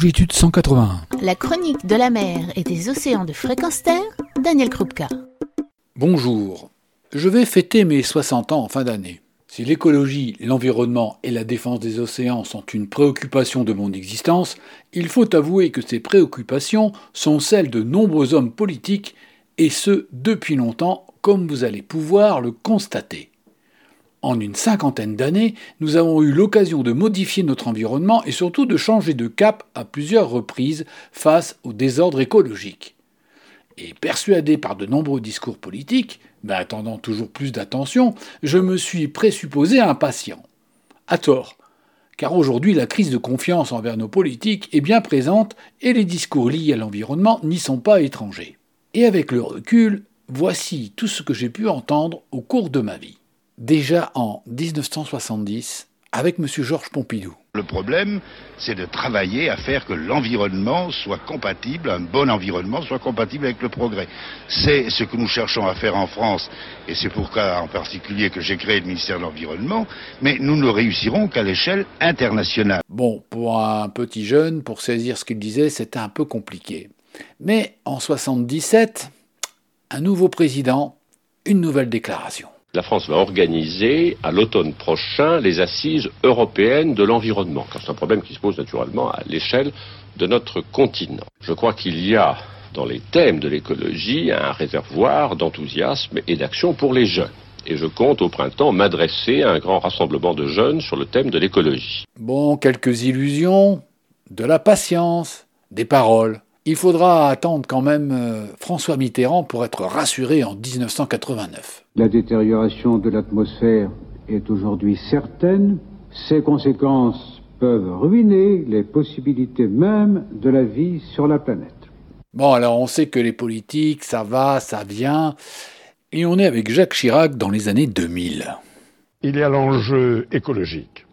Longitude 181. La chronique de la mer et des océans de fréquence terre, Daniel Krupka. Bonjour. Je vais fêter mes 60 ans en fin d'année. Si l'écologie, l'environnement et la défense des océans sont une préoccupation de mon existence, il faut avouer que ces préoccupations sont celles de nombreux hommes politiques, et ce depuis longtemps, comme vous allez pouvoir le constater. En une cinquantaine d'années, nous avons eu l'occasion de modifier notre environnement et surtout de changer de cap à plusieurs reprises face au désordre écologique. Et persuadé par de nombreux discours politiques, mais attendant toujours plus d'attention, je me suis présupposé impatient. À tort, car aujourd'hui la crise de confiance envers nos politiques est bien présente et les discours liés à l'environnement n'y sont pas étrangers. Et avec le recul, voici tout ce que j'ai pu entendre au cours de ma vie déjà en 1970 avec M. Georges Pompidou. Le problème, c'est de travailler à faire que l'environnement soit compatible, un bon environnement soit compatible avec le progrès. C'est ce que nous cherchons à faire en France, et c'est pourquoi en particulier que j'ai créé le ministère de l'Environnement, mais nous ne réussirons qu'à l'échelle internationale. Bon, pour un petit jeune, pour saisir ce qu'il disait, c'était un peu compliqué. Mais en 77, un nouveau président, une nouvelle déclaration. La France va organiser à l'automne prochain les assises européennes de l'environnement, car c'est un problème qui se pose naturellement à l'échelle de notre continent. Je crois qu'il y a dans les thèmes de l'écologie un réservoir d'enthousiasme et d'action pour les jeunes. Et je compte au printemps m'adresser à un grand rassemblement de jeunes sur le thème de l'écologie. Bon, quelques illusions, de la patience, des paroles. Il faudra attendre quand même euh, François Mitterrand pour être rassuré en 1989. La détérioration de l'atmosphère est aujourd'hui certaine. Ses conséquences peuvent ruiner les possibilités même de la vie sur la planète. Bon, alors on sait que les politiques, ça va, ça vient. Et on est avec Jacques Chirac dans les années 2000. Il y a l'enjeu écologique.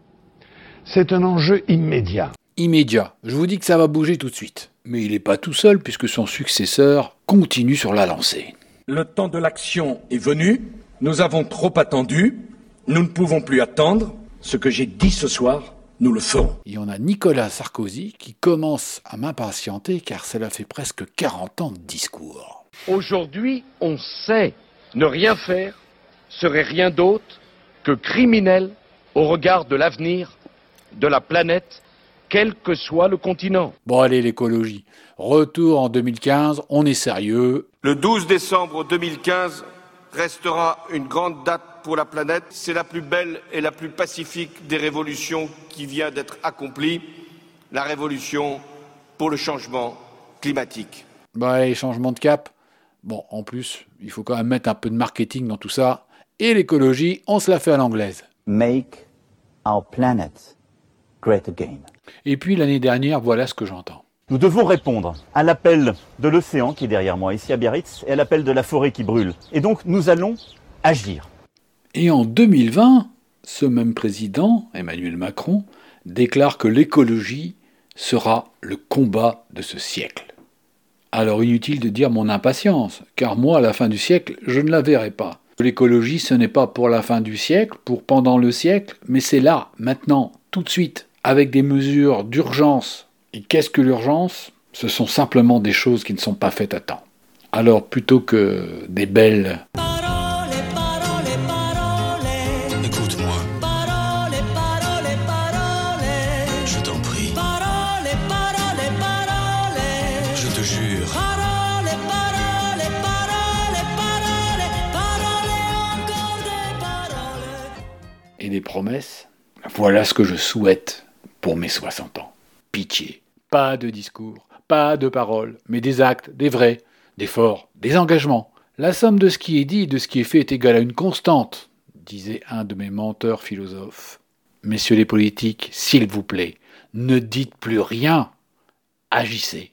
C'est un enjeu immédiat. Immédiat. Je vous dis que ça va bouger tout de suite. Mais il n'est pas tout seul puisque son successeur continue sur la lancée. Le temps de l'action est venu. Nous avons trop attendu. Nous ne pouvons plus attendre. Ce que j'ai dit ce soir, nous le ferons. Il y en a Nicolas Sarkozy qui commence à m'impatienter car cela fait presque 40 ans de discours. Aujourd'hui, on sait ne rien faire serait rien d'autre que criminel au regard de l'avenir de la planète quel que soit le continent. Bon allez l'écologie. Retour en 2015, on est sérieux. Le 12 décembre 2015 restera une grande date pour la planète. C'est la plus belle et la plus pacifique des révolutions qui vient d'être accomplie, la révolution pour le changement climatique. Bah allez, changement de cap. Bon, en plus, il faut quand même mettre un peu de marketing dans tout ça. Et l'écologie, on se la fait à l'anglaise. Make our planet great again. Et puis l'année dernière, voilà ce que j'entends. Nous devons répondre à l'appel de l'océan qui est derrière moi, ici à Biarritz, et à l'appel de la forêt qui brûle. Et donc nous allons agir. Et en 2020, ce même président, Emmanuel Macron, déclare que l'écologie sera le combat de ce siècle. Alors inutile de dire mon impatience, car moi, à la fin du siècle, je ne la verrai pas. L'écologie, ce n'est pas pour la fin du siècle, pour pendant le siècle, mais c'est là, maintenant, tout de suite avec des mesures d'urgence. Et qu'est-ce que l'urgence? Ce sont simplement des choses qui ne sont pas faites à temps. Alors plutôt que des belles... Parole, parole, parole. Écoute-moi. Parole, parole, parole. Je t'en prie. Parole, parole, parole. Je te jure. Parole, parole, parole, parole. Parole, encore des paroles. Et des promesses Voilà ce que je souhaite pour mes 60 ans. Pitié, pas de discours, pas de paroles, mais des actes, des vrais, des forts, des engagements. La somme de ce qui est dit et de ce qui est fait est égale à une constante, disait un de mes menteurs philosophes. Messieurs les politiques, s'il vous plaît, ne dites plus rien, agissez.